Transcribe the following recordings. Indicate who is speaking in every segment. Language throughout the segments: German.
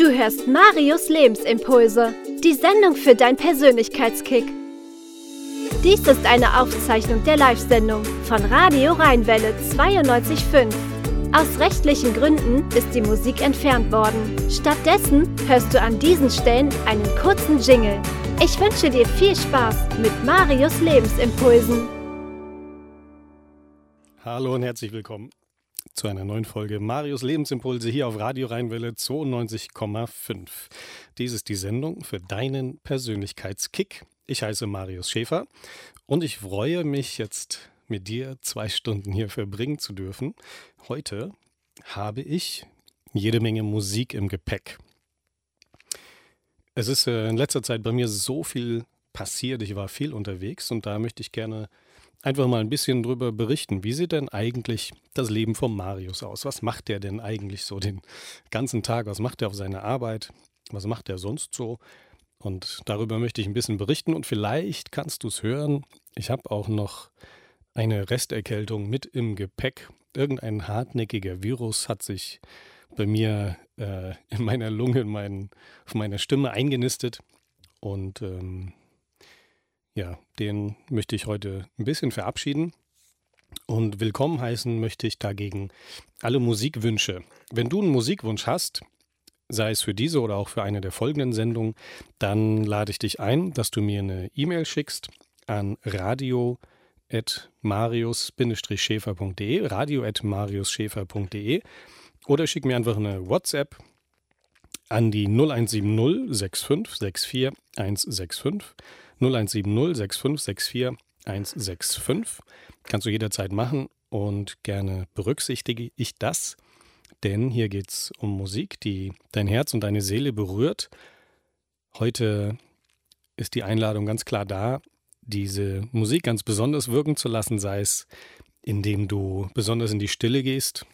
Speaker 1: Du hörst Marius Lebensimpulse, die Sendung für dein Persönlichkeitskick. Dies ist eine Aufzeichnung der Live-Sendung von Radio Rheinwelle 92.5. Aus rechtlichen Gründen ist die Musik entfernt worden. Stattdessen hörst du an diesen Stellen einen kurzen Jingle. Ich wünsche dir viel Spaß mit Marius Lebensimpulsen.
Speaker 2: Hallo und herzlich willkommen zu einer neuen Folge Marius Lebensimpulse hier auf Radio Rheinwelle 92,5. Dies ist die Sendung für deinen Persönlichkeitskick. Ich heiße Marius Schäfer und ich freue mich jetzt mit dir zwei Stunden hier verbringen zu dürfen. Heute habe ich jede Menge Musik im Gepäck. Es ist äh, in letzter Zeit bei mir so viel passiert. Ich war viel unterwegs und da möchte ich gerne einfach mal ein bisschen drüber berichten. Wie sieht denn eigentlich das Leben von Marius aus? Was macht der denn eigentlich so den ganzen Tag? Was macht er auf seiner Arbeit? Was macht er sonst so? Und darüber möchte ich ein bisschen berichten und vielleicht kannst du es hören. Ich habe auch noch eine Resterkältung mit im Gepäck. Irgendein hartnäckiger Virus hat sich bei mir äh, in meiner Lunge, in mein, auf meiner Stimme eingenistet. Und ähm, ja, den möchte ich heute ein bisschen verabschieden. Und willkommen heißen möchte ich dagegen alle Musikwünsche. Wenn du einen Musikwunsch hast, sei es für diese oder auch für eine der folgenden Sendungen, dann lade ich dich ein, dass du mir eine E-Mail schickst an radio.marius-schäfer.de, radio.mariusschäfer.de oder schick mir einfach eine WhatsApp an die 0170 65 64 165 0170 6564 165. Kannst du jederzeit machen und gerne berücksichtige ich das, denn hier geht es um Musik, die dein Herz und deine Seele berührt. Heute ist die Einladung ganz klar da, diese Musik ganz besonders wirken zu lassen, sei es indem du besonders in die Stille gehst,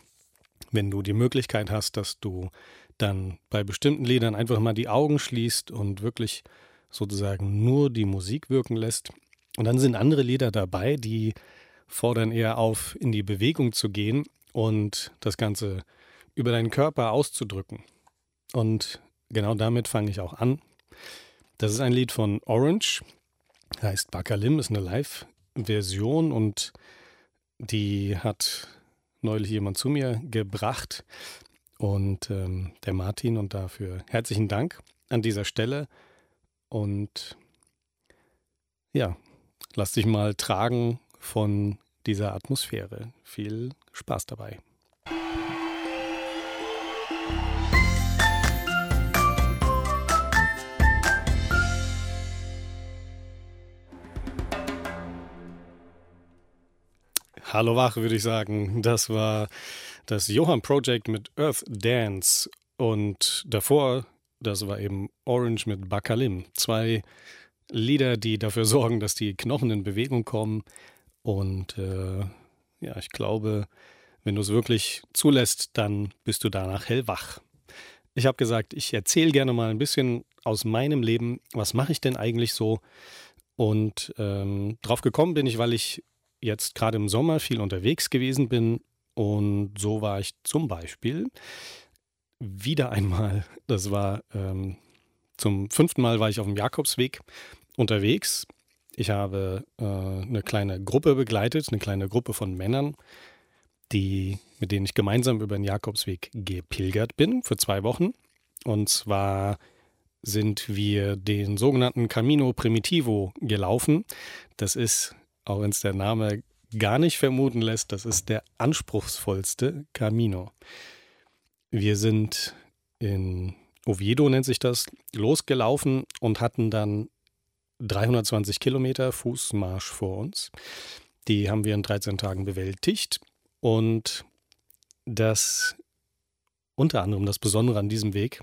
Speaker 2: wenn du die Möglichkeit hast, dass du dann bei bestimmten Liedern einfach mal die Augen schließt und wirklich sozusagen nur die Musik wirken lässt. Und dann sind andere Lieder dabei, die fordern eher auf, in die Bewegung zu gehen und das Ganze über deinen Körper auszudrücken. Und genau damit fange ich auch an. Das ist ein Lied von Orange, heißt Bakalim, ist eine Live-Version und die hat neulich jemand zu mir gebracht und ähm, der Martin und dafür herzlichen Dank an dieser Stelle. Und ja, lass dich mal tragen von dieser Atmosphäre. Viel Spaß dabei. Hallo wach, würde ich sagen. Das war das Johann Project mit Earth Dance. Und davor das war eben Orange mit Bakalim. Zwei Lieder, die dafür sorgen, dass die Knochen in Bewegung kommen. Und äh, ja, ich glaube, wenn du es wirklich zulässt, dann bist du danach hellwach. Ich habe gesagt, ich erzähle gerne mal ein bisschen aus meinem Leben, was mache ich denn eigentlich so? Und ähm, drauf gekommen bin ich, weil ich jetzt gerade im Sommer viel unterwegs gewesen bin. Und so war ich zum Beispiel wieder einmal, das war ähm, zum fünften Mal war ich auf dem Jakobsweg unterwegs. Ich habe äh, eine kleine Gruppe begleitet, eine kleine Gruppe von Männern, die, mit denen ich gemeinsam über den Jakobsweg gepilgert bin für zwei Wochen. Und zwar sind wir den sogenannten Camino Primitivo gelaufen. Das ist, auch wenn es der Name gar nicht vermuten lässt, das ist der anspruchsvollste Camino. Wir sind in Oviedo, nennt sich das, losgelaufen und hatten dann 320 Kilometer Fußmarsch vor uns. Die haben wir in 13 Tagen bewältigt. Und das unter anderem das Besondere an diesem Weg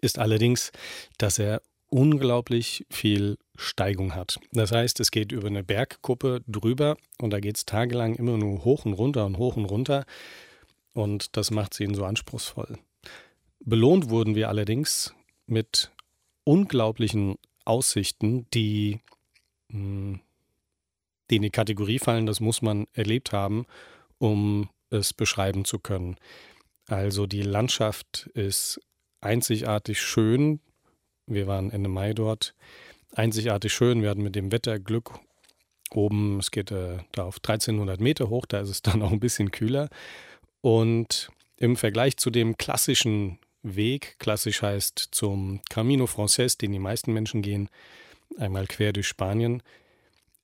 Speaker 2: ist allerdings, dass er unglaublich viel Steigung hat. Das heißt, es geht über eine Bergkuppe drüber und da geht es tagelang immer nur hoch und runter und hoch und runter. Und das macht sie ihn so anspruchsvoll. Belohnt wurden wir allerdings mit unglaublichen Aussichten, die, hm, die in die Kategorie fallen, das muss man erlebt haben, um es beschreiben zu können. Also die Landschaft ist einzigartig schön. Wir waren Ende Mai dort. Einzigartig schön. Wir hatten mit dem Wetter Glück. Oben, es geht äh, da auf 1300 Meter hoch, da ist es dann auch ein bisschen kühler. Und im Vergleich zu dem klassischen Weg, klassisch heißt zum Camino Frances, den die meisten Menschen gehen, einmal quer durch Spanien,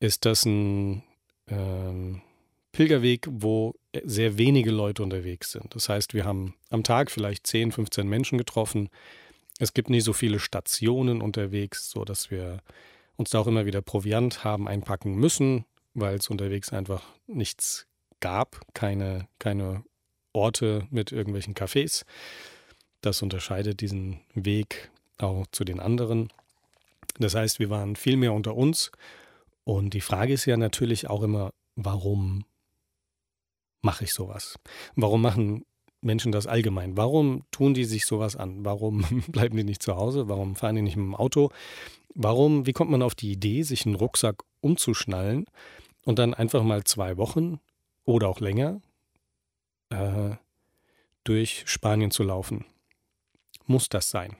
Speaker 2: ist das ein ähm, Pilgerweg, wo sehr wenige Leute unterwegs sind. Das heißt, wir haben am Tag vielleicht 10, 15 Menschen getroffen. Es gibt nicht so viele Stationen unterwegs, sodass wir uns da auch immer wieder Proviant haben einpacken müssen, weil es unterwegs einfach nichts gab, keine, keine Orte mit irgendwelchen Cafés. Das unterscheidet diesen Weg auch zu den anderen. Das heißt, wir waren viel mehr unter uns. Und die Frage ist ja natürlich auch immer, warum mache ich sowas? Warum machen Menschen das allgemein? Warum tun die sich sowas an? Warum bleiben die nicht zu Hause? Warum fahren die nicht mit dem Auto? Warum, wie kommt man auf die Idee, sich einen Rucksack umzuschnallen und dann einfach mal zwei Wochen oder auch länger äh, durch Spanien zu laufen? Muss das sein?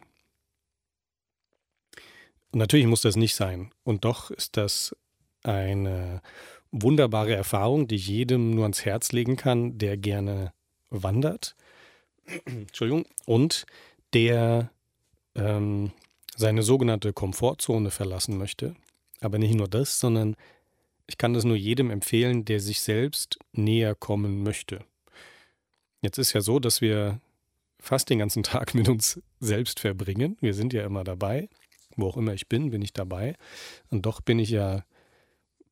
Speaker 2: Natürlich muss das nicht sein. Und doch ist das eine wunderbare Erfahrung, die ich jedem nur ans Herz legen kann, der gerne wandert. Entschuldigung. Und der ähm, seine sogenannte Komfortzone verlassen möchte. Aber nicht nur das, sondern ich kann das nur jedem empfehlen, der sich selbst näher kommen möchte. Jetzt ist ja so, dass wir fast den ganzen Tag mit uns selbst verbringen. Wir sind ja immer dabei. Wo auch immer ich bin, bin ich dabei. Und doch bin ich ja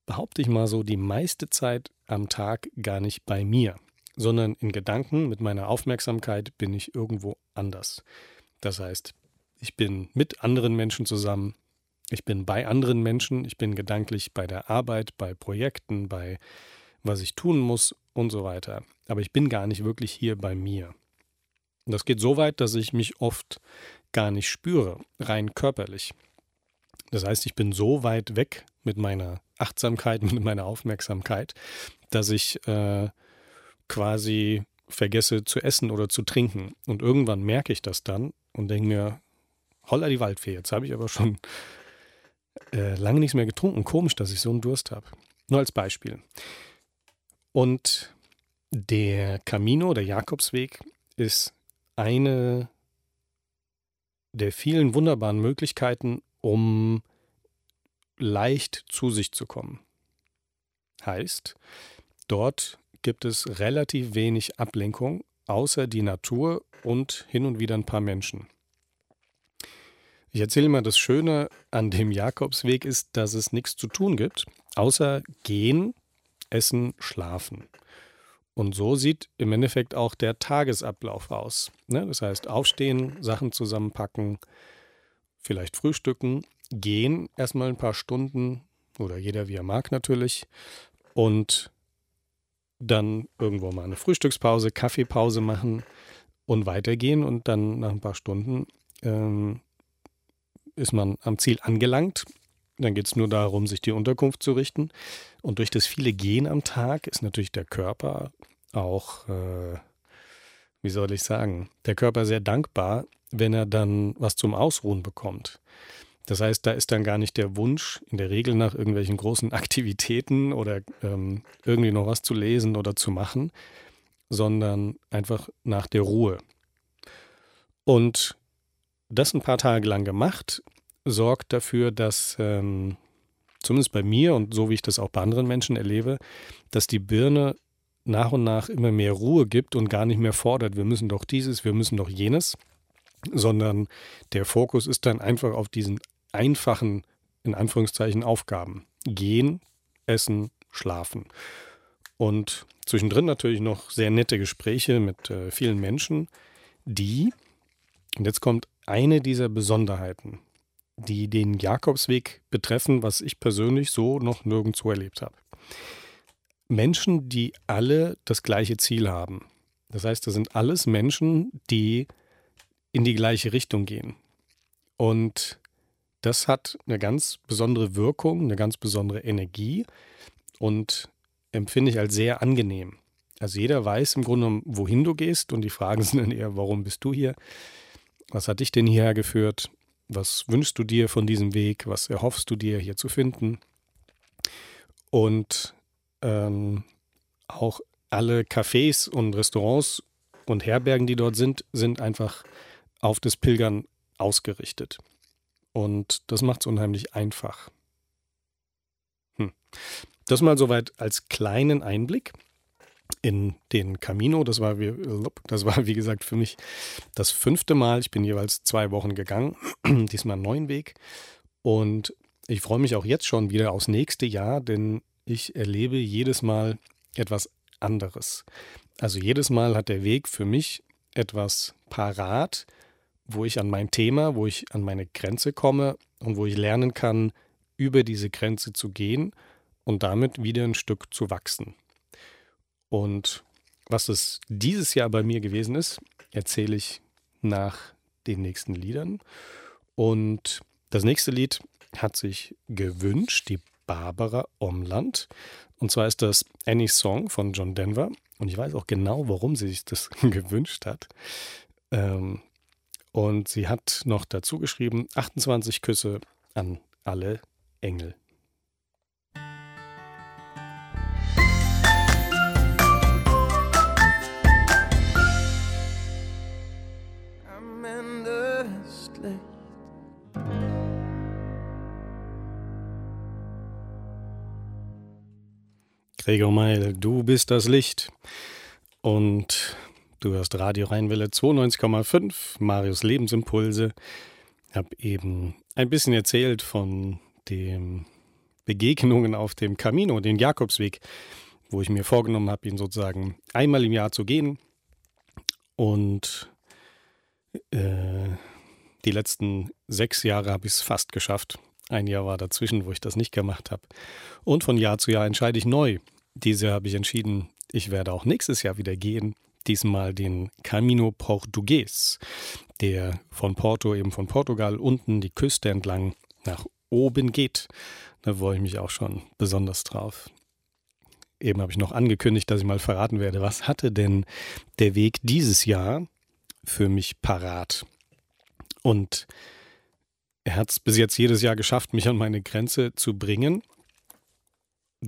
Speaker 2: behaupte ich mal so, die meiste Zeit am Tag gar nicht bei mir, sondern in Gedanken mit meiner Aufmerksamkeit bin ich irgendwo anders. Das heißt, ich bin mit anderen Menschen zusammen, ich bin bei anderen Menschen, ich bin gedanklich bei der Arbeit, bei Projekten, bei was ich tun muss und so weiter. Aber ich bin gar nicht wirklich hier bei mir. Und das geht so weit, dass ich mich oft gar nicht spüre, rein körperlich. Das heißt, ich bin so weit weg mit meiner Achtsamkeit, mit meiner Aufmerksamkeit, dass ich äh, quasi vergesse zu essen oder zu trinken. Und irgendwann merke ich das dann und denke mir, holla die Waldfee, jetzt habe ich aber schon äh, lange nichts mehr getrunken. Komisch, dass ich so einen Durst habe. Nur als Beispiel. Und der Camino, der Jakobsweg, ist eine der vielen wunderbaren Möglichkeiten, um leicht zu sich zu kommen. Heißt, dort gibt es relativ wenig Ablenkung, außer die Natur und hin und wieder ein paar Menschen. Ich erzähle mal, das Schöne an dem Jakobsweg ist, dass es nichts zu tun gibt, außer gehen, essen, schlafen. Und so sieht im Endeffekt auch der Tagesablauf aus. Ne? Das heißt, aufstehen, Sachen zusammenpacken, vielleicht frühstücken, gehen erstmal ein paar Stunden oder jeder wie er mag natürlich und dann irgendwo mal eine Frühstückspause, Kaffeepause machen und weitergehen und dann nach ein paar Stunden ähm, ist man am Ziel angelangt. Dann geht es nur darum, sich die Unterkunft zu richten. Und durch das viele Gehen am Tag ist natürlich der Körper auch, äh, wie soll ich sagen, der Körper sehr dankbar, wenn er dann was zum Ausruhen bekommt. Das heißt, da ist dann gar nicht der Wunsch, in der Regel nach irgendwelchen großen Aktivitäten oder ähm, irgendwie noch was zu lesen oder zu machen, sondern einfach nach der Ruhe. Und das ein paar Tage lang gemacht, sorgt dafür, dass ähm, zumindest bei mir und so wie ich das auch bei anderen Menschen erlebe, dass die Birne nach und nach immer mehr Ruhe gibt und gar nicht mehr fordert, wir müssen doch dieses, wir müssen doch jenes, sondern der Fokus ist dann einfach auf diesen einfachen, in Anführungszeichen, Aufgaben. Gehen, essen, schlafen. Und zwischendrin natürlich noch sehr nette Gespräche mit äh, vielen Menschen, die, und jetzt kommt eine dieser Besonderheiten, die den Jakobsweg betreffen, was ich persönlich so noch nirgendwo erlebt habe. Menschen, die alle das gleiche Ziel haben. Das heißt, das sind alles Menschen, die in die gleiche Richtung gehen. Und das hat eine ganz besondere Wirkung, eine ganz besondere Energie und empfinde ich als sehr angenehm. Also jeder weiß im Grunde, wohin du gehst und die Fragen sind dann eher, warum bist du hier? Was hat dich denn hierher geführt? Was wünschst du dir von diesem Weg? Was erhoffst du dir hier zu finden? Und ähm, auch alle Cafés und Restaurants und Herbergen, die dort sind, sind einfach auf das Pilgern ausgerichtet. Und das macht es unheimlich einfach. Hm. Das mal soweit als kleinen Einblick in den Camino. Das war, wie, das war, wie gesagt, für mich das fünfte Mal. Ich bin jeweils zwei Wochen gegangen, diesmal einen neuen Weg. Und ich freue mich auch jetzt schon wieder aufs nächste Jahr, denn ich erlebe jedes Mal etwas anderes. Also jedes Mal hat der Weg für mich etwas parat, wo ich an mein Thema, wo ich an meine Grenze komme und wo ich lernen kann, über diese Grenze zu gehen und damit wieder ein Stück zu wachsen. Und was es dieses Jahr bei mir gewesen ist, erzähle ich nach den nächsten Liedern. Und das nächste Lied hat sich gewünscht, die Barbara Omland. Und zwar ist das Any Song von John Denver. Und ich weiß auch genau, warum sie sich das gewünscht hat. Ähm, und sie hat noch dazu geschrieben, 28 Küsse an alle Engel. Gregor Meil, du bist das Licht. Und du hörst Radio Rheinwelle 92,5, Marius Lebensimpulse. Ich habe eben ein bisschen erzählt von den Begegnungen auf dem Camino, den Jakobsweg, wo ich mir vorgenommen habe, ihn sozusagen einmal im Jahr zu gehen. Und äh, die letzten sechs Jahre habe ich es fast geschafft. Ein Jahr war dazwischen, wo ich das nicht gemacht habe. Und von Jahr zu Jahr entscheide ich neu, dieses Jahr habe ich entschieden, ich werde auch nächstes Jahr wieder gehen. Diesmal den Camino Portugues, der von Porto, eben von Portugal, unten die Küste entlang nach oben geht. Da freue ich mich auch schon besonders drauf. Eben habe ich noch angekündigt, dass ich mal verraten werde, was hatte denn der Weg dieses Jahr für mich parat? Und er hat es bis jetzt jedes Jahr geschafft, mich an meine Grenze zu bringen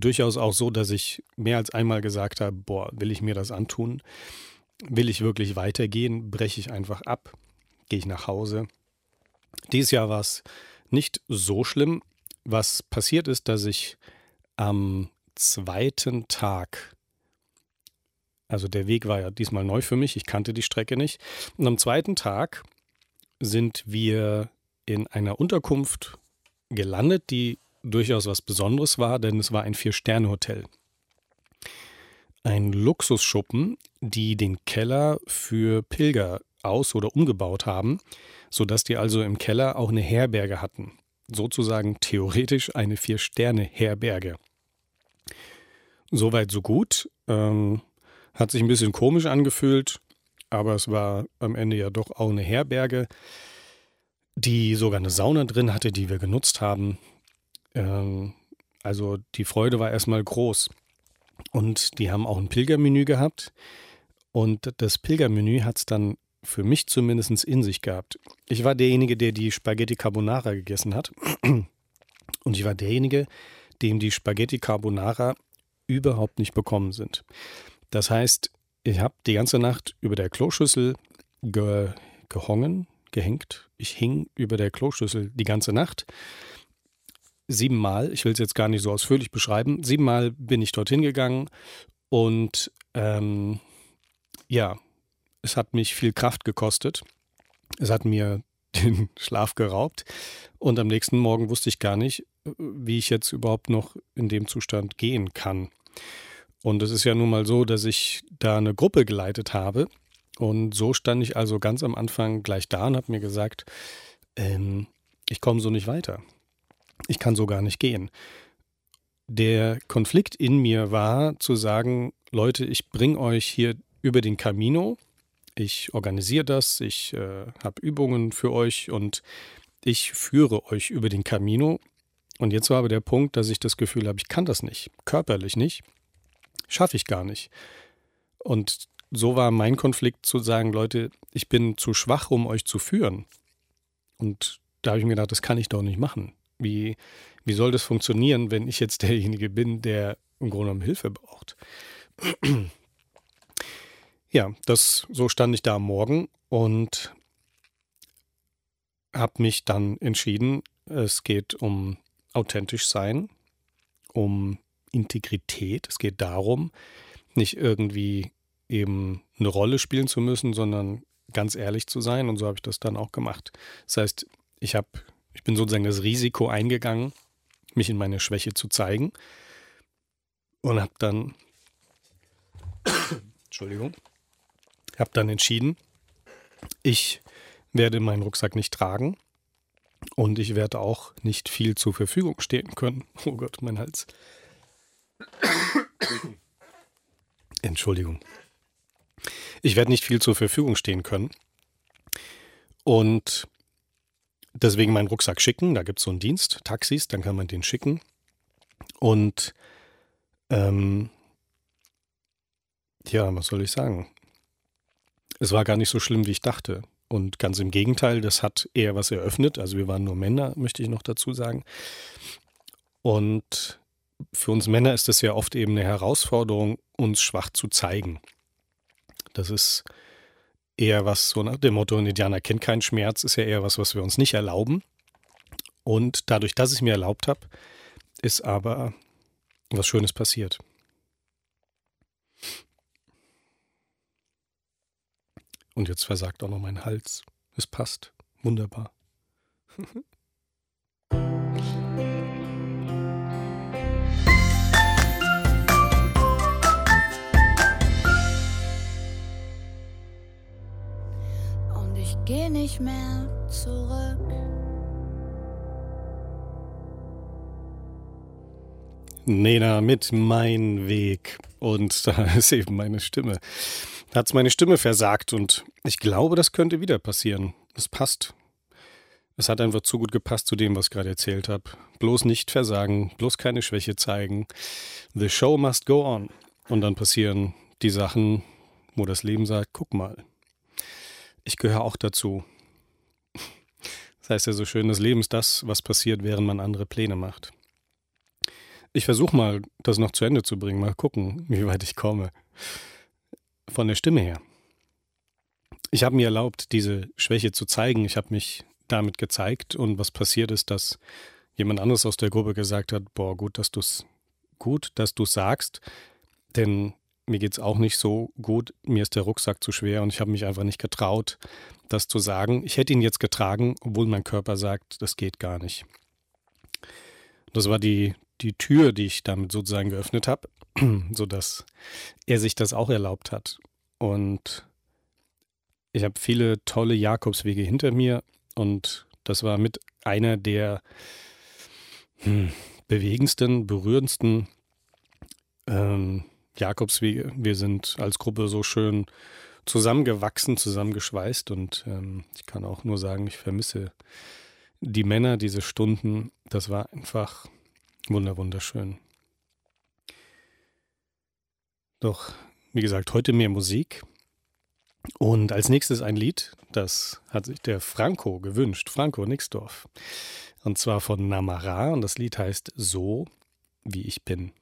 Speaker 2: durchaus auch so, dass ich mehr als einmal gesagt habe, boah, will ich mir das antun? Will ich wirklich weitergehen? Breche ich einfach ab? Gehe ich nach Hause? Dieses Jahr war es nicht so schlimm. Was passiert ist, dass ich am zweiten Tag, also der Weg war ja diesmal neu für mich, ich kannte die Strecke nicht, und am zweiten Tag sind wir in einer Unterkunft gelandet, die durchaus was Besonderes war, denn es war ein Vier-Sterne-Hotel. Ein Luxusschuppen, die den Keller für Pilger aus- oder umgebaut haben, sodass die also im Keller auch eine Herberge hatten. Sozusagen theoretisch eine Vier-Sterne-Herberge. Soweit, so gut. Ähm, hat sich ein bisschen komisch angefühlt, aber es war am Ende ja doch auch eine Herberge, die sogar eine Sauna drin hatte, die wir genutzt haben. Ähm, also die Freude war erstmal groß. Und die haben auch ein Pilgermenü gehabt. Und das Pilgermenü hat es dann für mich zumindest in sich gehabt. Ich war derjenige, der die Spaghetti Carbonara gegessen hat. Und ich war derjenige, dem die Spaghetti Carbonara überhaupt nicht bekommen sind. Das heißt, ich habe die ganze Nacht über der Kloschüssel ge gehongen, gehängt. Ich hing über der Kloschüssel die ganze Nacht siebenmal, ich will es jetzt gar nicht so ausführlich beschreiben, siebenmal bin ich dorthin gegangen und ähm, ja, es hat mich viel Kraft gekostet. Es hat mir den Schlaf geraubt und am nächsten Morgen wusste ich gar nicht, wie ich jetzt überhaupt noch in dem Zustand gehen kann. Und es ist ja nun mal so, dass ich da eine Gruppe geleitet habe und so stand ich also ganz am Anfang gleich da und habe mir gesagt, ähm, ich komme so nicht weiter ich kann so gar nicht gehen. Der Konflikt in mir war zu sagen, Leute, ich bringe euch hier über den Camino, ich organisiere das, ich äh, habe Übungen für euch und ich führe euch über den Camino. Und jetzt war aber der Punkt, dass ich das Gefühl habe, ich kann das nicht, körperlich nicht, schaffe ich gar nicht. Und so war mein Konflikt zu sagen, Leute, ich bin zu schwach, um euch zu führen. Und da habe ich mir gedacht, das kann ich doch nicht machen. Wie, wie soll das funktionieren, wenn ich jetzt derjenige bin, der im Grunde genommen Hilfe braucht? ja, das, so stand ich da am Morgen und habe mich dann entschieden, es geht um authentisch sein, um Integrität. Es geht darum, nicht irgendwie eben eine Rolle spielen zu müssen, sondern ganz ehrlich zu sein. Und so habe ich das dann auch gemacht. Das heißt, ich habe, ich bin sozusagen das Risiko eingegangen, mich in meine Schwäche zu zeigen und habe dann, Entschuldigung, habe dann entschieden, ich werde meinen Rucksack nicht tragen und ich werde auch nicht viel zur Verfügung stehen können. Oh Gott, mein Hals. Entschuldigung. Ich werde nicht viel zur Verfügung stehen können. Und deswegen meinen Rucksack schicken. Da gibt es so einen Dienst, Taxis, dann kann man den schicken. Und ähm, ja, was soll ich sagen? Es war gar nicht so schlimm, wie ich dachte. Und ganz im Gegenteil, das hat eher was eröffnet. Also wir waren nur Männer, möchte ich noch dazu sagen. Und für uns Männer ist es ja oft eben eine Herausforderung, uns schwach zu zeigen. Das ist eher was, so nach dem Motto, ein Indianer kennt keinen Schmerz, ist ja eher was, was wir uns nicht erlauben. Und dadurch, dass ich mir erlaubt habe, ist aber was Schönes passiert. Und jetzt versagt auch noch mein Hals. Es passt. Wunderbar.
Speaker 3: geh nicht mehr zurück.
Speaker 2: Nena mit Mein Weg. Und da ist eben meine Stimme. Da hat es meine Stimme versagt und ich glaube, das könnte wieder passieren. Es passt. Es hat einfach zu gut gepasst zu dem, was ich gerade erzählt habe. Bloß nicht versagen, bloß keine Schwäche zeigen. The show must go on. Und dann passieren die Sachen, wo das Leben sagt, guck mal, ich gehöre auch dazu. Das heißt ja so schön, Leben ist das, was passiert, während man andere Pläne macht. Ich versuche mal, das noch zu Ende zu bringen, mal gucken, wie weit ich komme. Von der Stimme her. Ich habe mir erlaubt, diese Schwäche zu zeigen. Ich habe mich damit gezeigt und was passiert ist, dass jemand anderes aus der Gruppe gesagt hat, boah, gut, dass du es gut, dass du sagst, denn mir geht es auch nicht so gut, mir ist der Rucksack zu schwer und ich habe mich einfach nicht getraut, das zu sagen. Ich hätte ihn jetzt getragen, obwohl mein Körper sagt, das geht gar nicht. Das war die, die Tür, die ich damit sozusagen geöffnet habe, sodass er sich das auch erlaubt hat. Und ich habe viele tolle Jakobswege hinter mir und das war mit einer der hm, bewegendsten, berührendsten ähm, Jakobswege. Wir sind als Gruppe so schön zusammengewachsen, zusammengeschweißt und ähm, ich kann auch nur sagen, ich vermisse die Männer, diese Stunden. Das war einfach Wunder, wunderschön. Doch, wie gesagt, heute mehr Musik. Und als nächstes ein Lied, das hat sich der Franco gewünscht, Franco Nixdorf. Und zwar von Namara und das Lied heißt So, wie ich bin.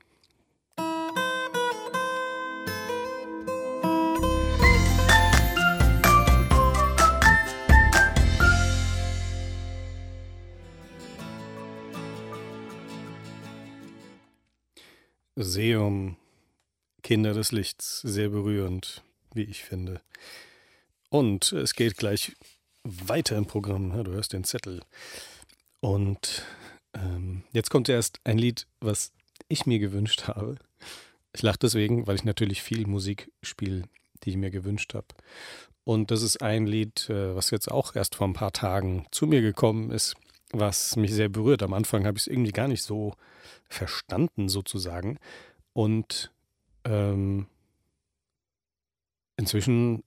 Speaker 2: Seum, Kinder des Lichts, sehr berührend, wie ich finde. Und es geht gleich weiter im Programm. Du hörst den Zettel. Und ähm, jetzt kommt erst ein Lied, was ich mir gewünscht habe. Ich lache deswegen, weil ich natürlich viel Musik spiele, die ich mir gewünscht habe. Und das ist ein Lied, äh, was jetzt auch erst vor ein paar Tagen zu mir gekommen ist, was mich sehr berührt. Am Anfang habe ich es irgendwie gar nicht so verstanden, sozusagen. Und ähm, inzwischen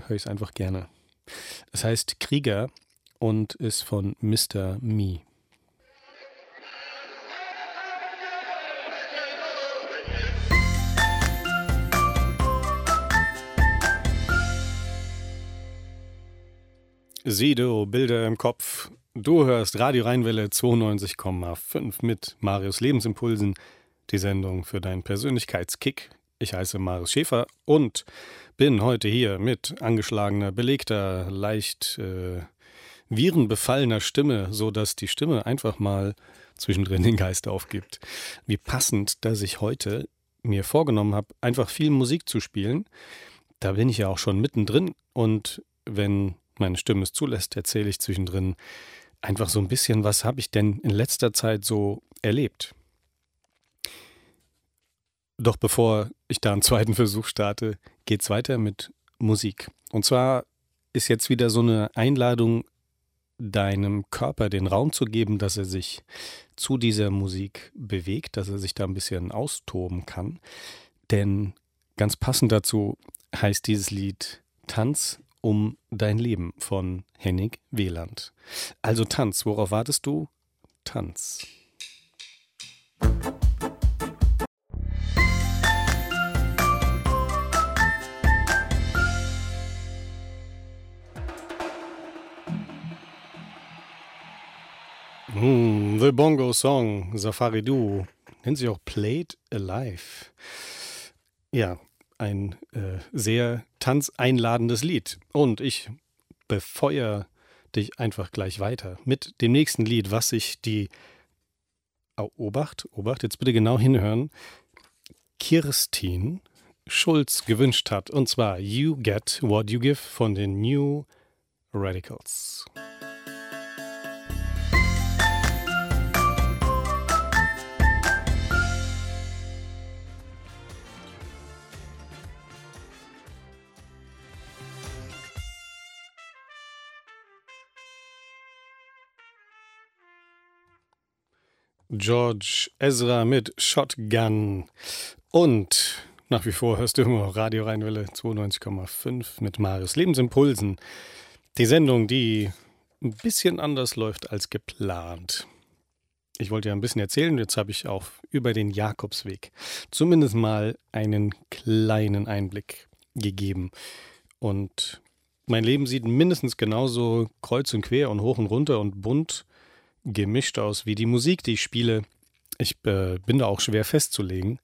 Speaker 2: höre ich es einfach gerne. Es heißt Krieger und ist von Mr. Me. Sido, Bilder im Kopf, Du hörst Radio Rheinwelle 92,5 mit Marius Lebensimpulsen, die Sendung für deinen Persönlichkeitskick. Ich heiße Marius Schäfer und bin heute hier mit angeschlagener, belegter, leicht äh, virenbefallener Stimme, sodass die Stimme einfach mal zwischendrin den Geist aufgibt. Wie passend, dass ich heute mir vorgenommen habe, einfach viel Musik zu spielen. Da bin ich ja auch schon mittendrin und wenn meine Stimme es zulässt, erzähle ich zwischendrin einfach so ein bisschen, was habe ich denn in letzter Zeit so erlebt. Doch bevor ich da einen zweiten Versuch starte, geht es weiter mit Musik. Und zwar ist jetzt wieder so eine Einladung, deinem Körper den Raum zu geben, dass er sich zu dieser Musik bewegt, dass er sich da ein bisschen austoben kann. Denn ganz passend dazu heißt dieses Lied Tanz um dein Leben von Henning Wieland. Also Tanz, worauf wartest du? Tanz. Mm, the Bongo Song, Safari Du, nennt sich auch Played Alive. Ja, ein äh, sehr tanzeinladendes Lied. Und ich befeuere dich einfach gleich weiter mit dem nächsten Lied, was sich die oh, Obacht, Obacht, jetzt bitte genau hinhören, Kirstin Schulz gewünscht hat. Und zwar You Get What You Give von den New Radicals. George Ezra mit Shotgun. Und nach wie vor hörst du immer Radio Rheinwelle 92,5 mit Marius Lebensimpulsen. Die Sendung, die ein bisschen anders läuft als geplant. Ich wollte ja ein bisschen erzählen, jetzt habe ich auch über den Jakobsweg zumindest mal einen kleinen Einblick gegeben. Und mein Leben sieht mindestens genauso kreuz und quer und hoch und runter und bunt gemischt aus wie die Musik, die ich spiele. Ich äh, bin da auch schwer festzulegen.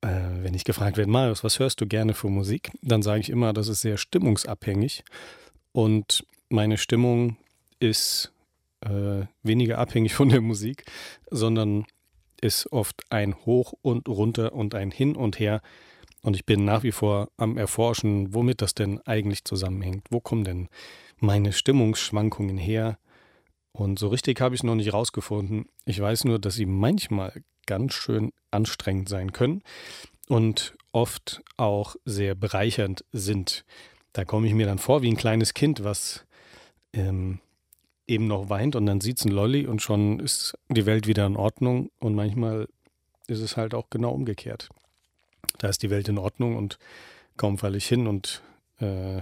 Speaker 2: Äh, wenn ich gefragt werde, Marius, was hörst du gerne für Musik? Dann sage ich immer, das ist sehr stimmungsabhängig. Und meine Stimmung ist äh, weniger abhängig von der Musik, sondern ist oft ein Hoch und runter und ein Hin und Her. Und ich bin nach wie vor am Erforschen, womit das denn eigentlich zusammenhängt. Wo kommen denn meine Stimmungsschwankungen her? Und so richtig habe ich es noch nicht rausgefunden. Ich weiß nur, dass sie manchmal ganz schön anstrengend sein können und oft auch sehr bereichernd sind. Da komme ich mir dann vor wie ein kleines Kind, was ähm, eben noch weint und dann sieht es ein Lolli und schon ist die Welt wieder in Ordnung und manchmal ist es halt auch genau umgekehrt. Da ist die Welt in Ordnung und kaum falle ich hin und äh,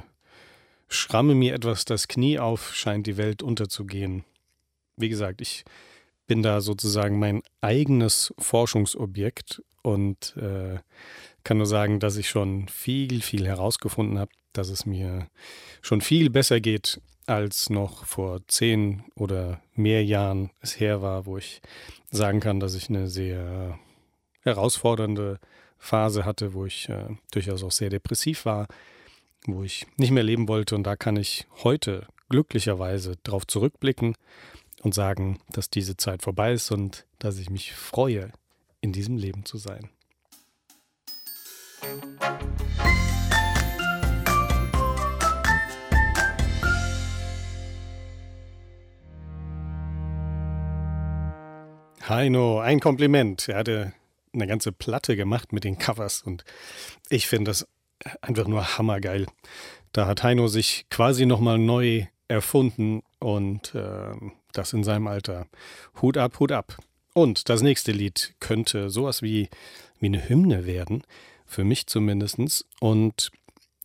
Speaker 2: schramme mir etwas das Knie auf, scheint die Welt unterzugehen wie gesagt, ich bin da sozusagen mein eigenes Forschungsobjekt und äh, kann nur sagen, dass ich schon viel, viel herausgefunden habe, dass es mir schon viel besser geht, als noch vor zehn oder mehr Jahren es her war, wo ich sagen kann, dass ich eine sehr herausfordernde Phase hatte, wo ich äh, durchaus auch sehr depressiv war, wo ich nicht mehr leben wollte. Und da kann ich heute glücklicherweise darauf zurückblicken und sagen, dass diese Zeit vorbei ist und dass ich mich freue, in diesem Leben zu sein. Heino, ein Kompliment. Er hatte eine ganze Platte gemacht mit den Covers und ich finde das einfach nur hammergeil. Da hat Heino sich quasi nochmal neu erfunden und äh, das in seinem Alter. Hut ab, Hut ab. Und das nächste Lied könnte sowas wie, wie eine Hymne werden, für mich zumindest. Und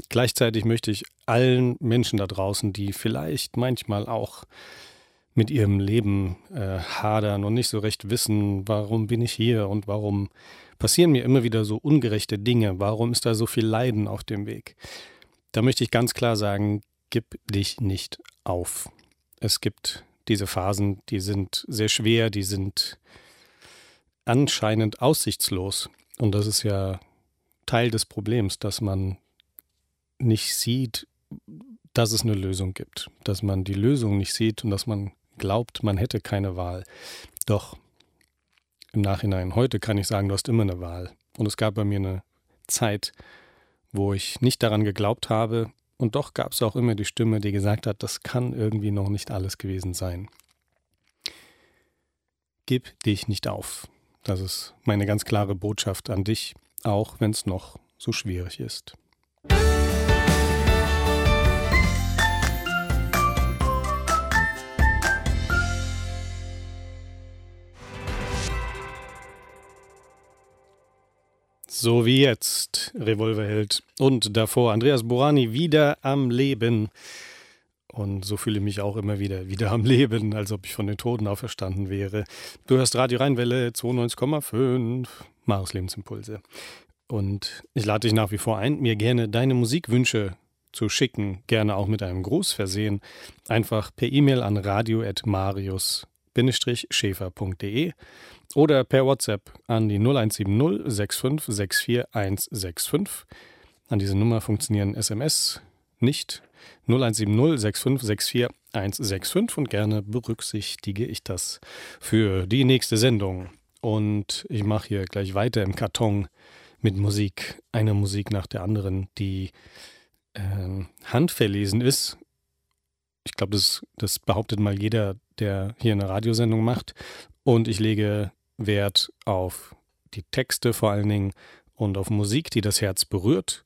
Speaker 2: gleichzeitig möchte ich allen Menschen da draußen, die vielleicht manchmal auch mit ihrem Leben äh, hadern und nicht so recht wissen, warum bin ich hier und warum passieren mir immer wieder so ungerechte Dinge, warum ist da so viel Leiden auf dem Weg. Da möchte ich ganz klar sagen, gib dich nicht auf. Es gibt diese Phasen, die sind sehr schwer, die sind anscheinend aussichtslos. Und das ist ja Teil des Problems, dass man nicht sieht, dass es eine Lösung gibt, dass man die Lösung nicht sieht und dass man glaubt, man hätte keine Wahl. Doch im Nachhinein, heute kann ich sagen, du hast immer eine Wahl. Und es gab bei mir eine Zeit, wo ich nicht daran geglaubt habe, und doch gab es auch immer die Stimme, die gesagt hat, das kann irgendwie noch nicht alles gewesen sein. Gib dich nicht auf. Das ist meine ganz klare Botschaft an dich, auch wenn es noch so schwierig ist. So wie jetzt, Revolverheld. Und davor Andreas Borani wieder am Leben. Und so fühle ich mich auch immer wieder, wieder am Leben, als ob ich von den Toten auferstanden wäre. Du hörst Radio Rheinwelle 92,5, Maris Lebensimpulse. Und ich lade dich nach wie vor ein, mir gerne deine Musikwünsche zu schicken, gerne auch mit einem Gruß versehen. Einfach per E-Mail an radio.marius-schäfer.de oder per WhatsApp an die 0170 65 64 165. An diese Nummer funktionieren SMS nicht. 0170 65 64 165 und gerne berücksichtige ich das für die nächste Sendung. Und ich mache hier gleich weiter im Karton mit Musik, eine Musik nach der anderen, die äh, handverlesen ist. Ich glaube, das, das behauptet mal jeder, der hier eine Radiosendung macht. Und ich lege Wert auf die Texte vor allen Dingen und auf Musik, die das Herz berührt.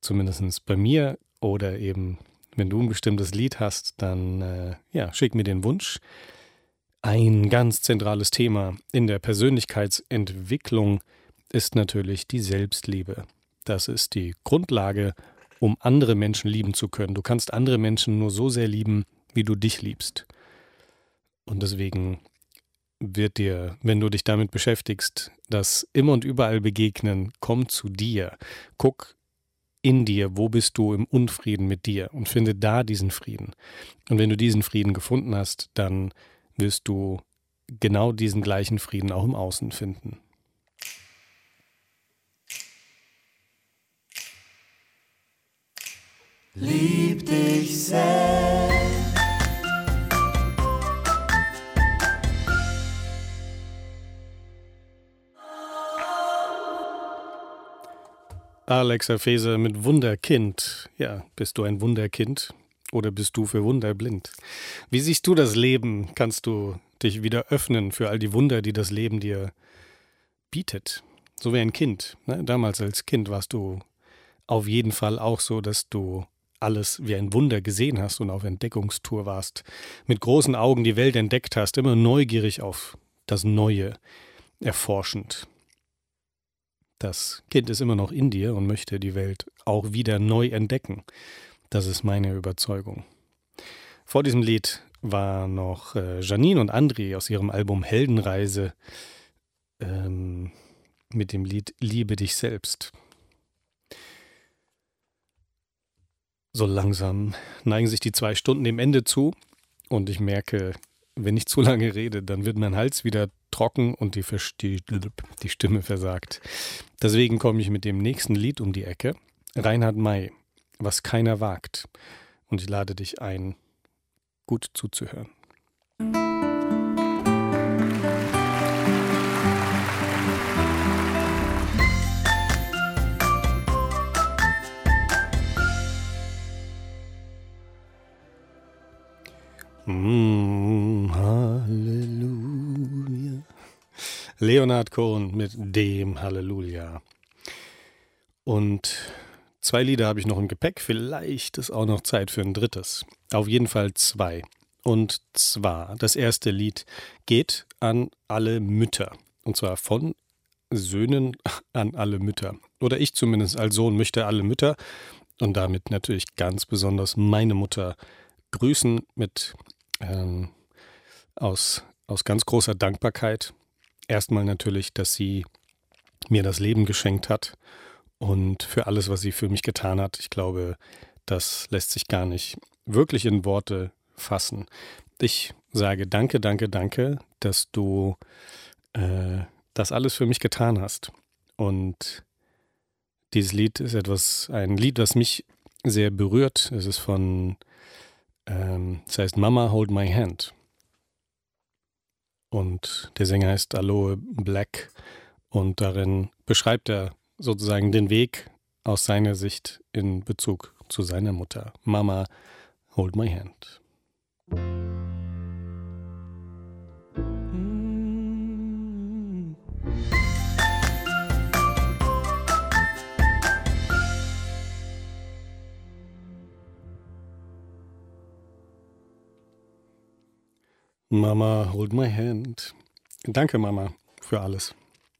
Speaker 2: Zumindest bei mir oder eben, wenn du ein bestimmtes Lied hast, dann äh, ja, schick mir den Wunsch. Ein ganz zentrales Thema in der Persönlichkeitsentwicklung ist natürlich die Selbstliebe. Das ist die Grundlage, um andere Menschen lieben zu können. Du kannst andere Menschen nur so sehr lieben, wie du dich liebst. Und deswegen wird dir, wenn du dich damit beschäftigst, das immer und überall begegnen, komm zu dir. Guck in dir, wo bist du im Unfrieden mit dir und finde da diesen Frieden. Und wenn du diesen Frieden gefunden hast, dann wirst du genau diesen gleichen Frieden auch im Außen finden.
Speaker 4: Lieb dich selbst.
Speaker 2: Alexa Feser mit Wunderkind. Ja, bist du ein Wunderkind oder bist du für Wunder blind? Wie siehst du das Leben? Kannst du dich wieder öffnen für all die Wunder, die das Leben dir bietet? So wie ein Kind. Ne? Damals als Kind warst du auf jeden Fall auch so, dass du alles wie ein Wunder gesehen hast und auf Entdeckungstour warst, mit großen Augen die Welt entdeckt hast, immer neugierig auf das Neue, erforschend. Das Kind ist immer noch in dir und möchte die Welt auch wieder neu entdecken. Das ist meine Überzeugung. Vor diesem Lied war noch äh, Janine und André aus ihrem Album Heldenreise ähm, mit dem Lied Liebe dich selbst. So langsam neigen sich die zwei Stunden dem Ende zu und ich merke, wenn ich zu lange rede, dann wird mein Hals wieder trocken und die, die, Stimme versagt. Deswegen komme ich mit dem nächsten Lied um die Ecke. Reinhard May, was keiner wagt. Und ich lade dich ein, gut zuzuhören. Mm, Leonard Cohen mit dem Halleluja. Und zwei Lieder habe ich noch im Gepäck. Vielleicht ist auch noch Zeit für ein drittes. Auf jeden Fall zwei. Und zwar, das erste Lied geht an alle Mütter. Und zwar von Söhnen an alle Mütter. Oder ich zumindest als Sohn möchte alle Mütter und damit natürlich ganz besonders meine Mutter grüßen mit ähm, aus, aus ganz großer Dankbarkeit. Erstmal natürlich, dass sie mir das Leben geschenkt hat und für alles, was sie für mich getan hat. Ich glaube, das lässt sich gar nicht wirklich in Worte fassen. Ich sage danke, danke, danke, dass du äh, das alles für mich getan hast. Und dieses Lied ist etwas, ein Lied, das mich sehr berührt. Es ist von, ähm, es heißt Mama Hold My Hand. Und der Sänger heißt Aloe Black. Und darin beschreibt er sozusagen den Weg aus seiner Sicht in Bezug zu seiner Mutter. Mama, hold my hand. Mama, hold my hand. Danke, Mama, für alles,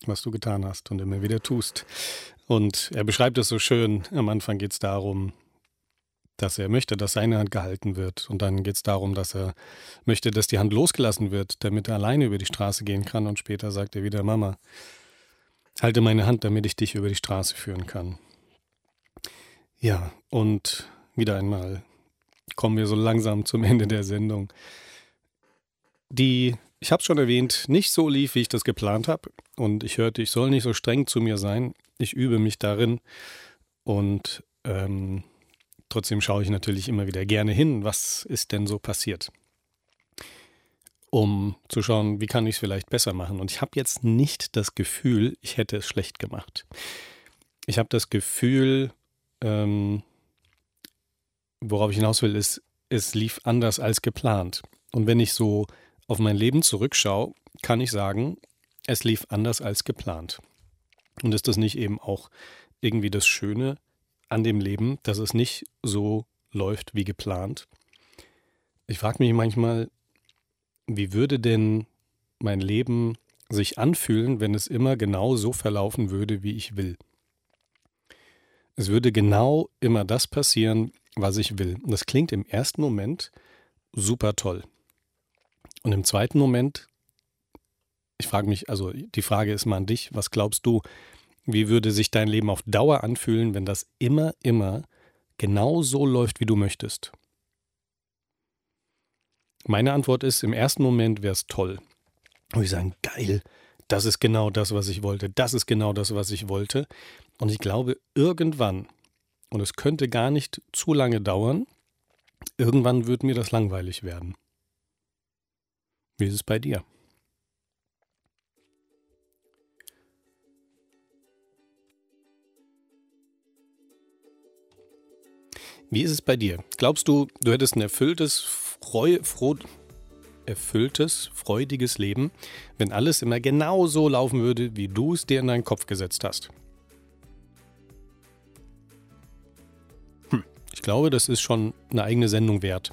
Speaker 2: was du getan hast und immer wieder tust. Und er beschreibt es so schön. Am Anfang geht es darum, dass er möchte, dass seine Hand gehalten wird. Und dann geht es darum, dass er möchte, dass die Hand losgelassen wird, damit er alleine über die Straße gehen kann. Und später sagt er wieder, Mama, halte meine Hand, damit ich dich über die Straße führen kann. Ja, und wieder einmal kommen wir so langsam zum Ende der Sendung, die, ich habe es schon erwähnt, nicht so lief, wie ich das geplant habe. Und ich hörte, ich soll nicht so streng zu mir sein. Ich übe mich darin. Und ähm, Trotzdem schaue ich natürlich immer wieder gerne hin, was ist denn so passiert, um zu schauen, wie kann ich es vielleicht besser machen. Und ich habe jetzt nicht das Gefühl, ich hätte es schlecht gemacht. Ich habe das Gefühl, ähm, worauf ich hinaus will, ist, es lief anders als geplant. Und wenn ich so auf mein Leben zurückschaue, kann ich sagen, es lief anders als geplant. Und ist das nicht eben auch irgendwie das Schöne an dem Leben, dass es nicht so läuft wie geplant. Ich frage mich manchmal, wie würde denn mein Leben sich anfühlen, wenn es immer genau so verlaufen würde, wie ich will? Es würde genau immer das passieren, was ich will. Das klingt im ersten Moment super toll. Und im zweiten Moment, ich frage mich, also die Frage ist mal an dich, was glaubst du, wie würde sich dein Leben auf Dauer anfühlen, wenn das immer, immer genau so läuft, wie du möchtest? Meine Antwort ist, im ersten Moment wäre es toll. Und ich sagen, geil, das ist genau das, was ich wollte, das ist genau das, was ich wollte. Und ich glaube, irgendwann, und es könnte gar nicht zu lange dauern, irgendwann wird mir das langweilig werden. Wie ist es bei dir? Wie ist es bei dir? Glaubst du, du hättest ein erfülltes, freu, froh, erfülltes, freudiges Leben, wenn alles immer genau so laufen würde, wie du es dir in deinen Kopf gesetzt hast? Hm, ich glaube, das ist schon eine eigene Sendung wert.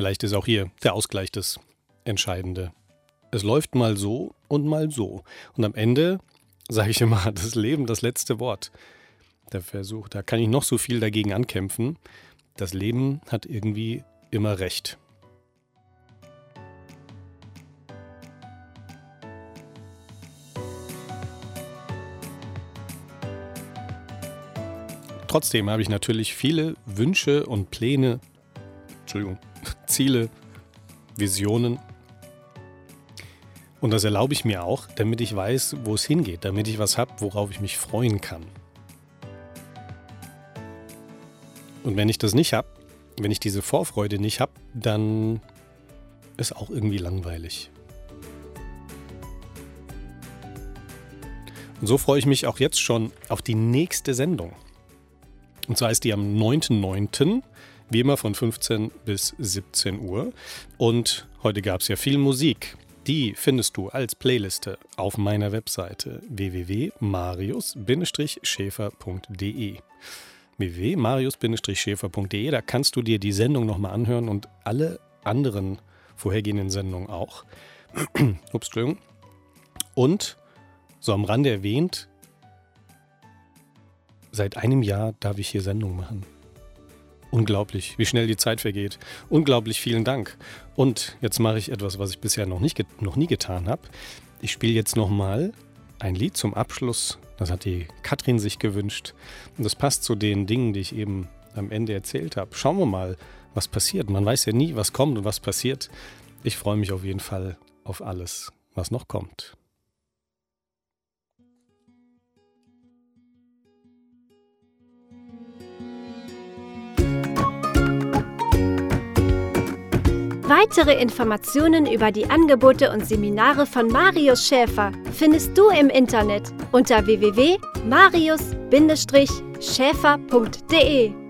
Speaker 2: Vielleicht ist auch hier der Ausgleich das Entscheidende. Es läuft mal so und mal so. Und am Ende sage ich immer, das Leben das letzte Wort. Der Versuch, da kann ich noch so viel dagegen ankämpfen. Das Leben hat irgendwie immer recht. Trotzdem habe ich natürlich viele Wünsche und Pläne, Entschuldigung, Ziele, Visionen und das erlaube ich mir auch, damit ich weiß, wo es hingeht, damit ich was habe, worauf ich mich freuen kann. Und wenn ich das nicht habe, wenn ich diese Vorfreude nicht habe, dann ist auch irgendwie langweilig. Und so freue ich mich auch jetzt schon auf die nächste Sendung. Und zwar ist die am 9.9., wie immer von 15 bis 17 Uhr. Und heute gab es ja viel Musik. Die findest du als Playliste auf meiner Webseite www.marius-schäfer.de www.marius-schäfer.de Da kannst du dir die Sendung nochmal anhören und alle anderen vorhergehenden Sendungen auch. Ups. Und, so am Rande erwähnt, seit einem Jahr darf ich hier Sendung machen. Unglaublich, wie schnell die Zeit vergeht. Unglaublich vielen Dank. Und jetzt mache ich etwas, was ich bisher noch, nicht, noch nie getan habe. Ich spiele jetzt nochmal ein Lied zum Abschluss. Das hat die Katrin sich gewünscht. Und das passt zu den Dingen, die ich eben am Ende erzählt habe. Schauen wir mal, was passiert. Man weiß ja nie, was kommt und was passiert. Ich freue mich auf jeden Fall auf alles, was noch kommt.
Speaker 1: Weitere Informationen über die Angebote und Seminare von Marius Schäfer findest du im Internet unter www.marius-schäfer.de.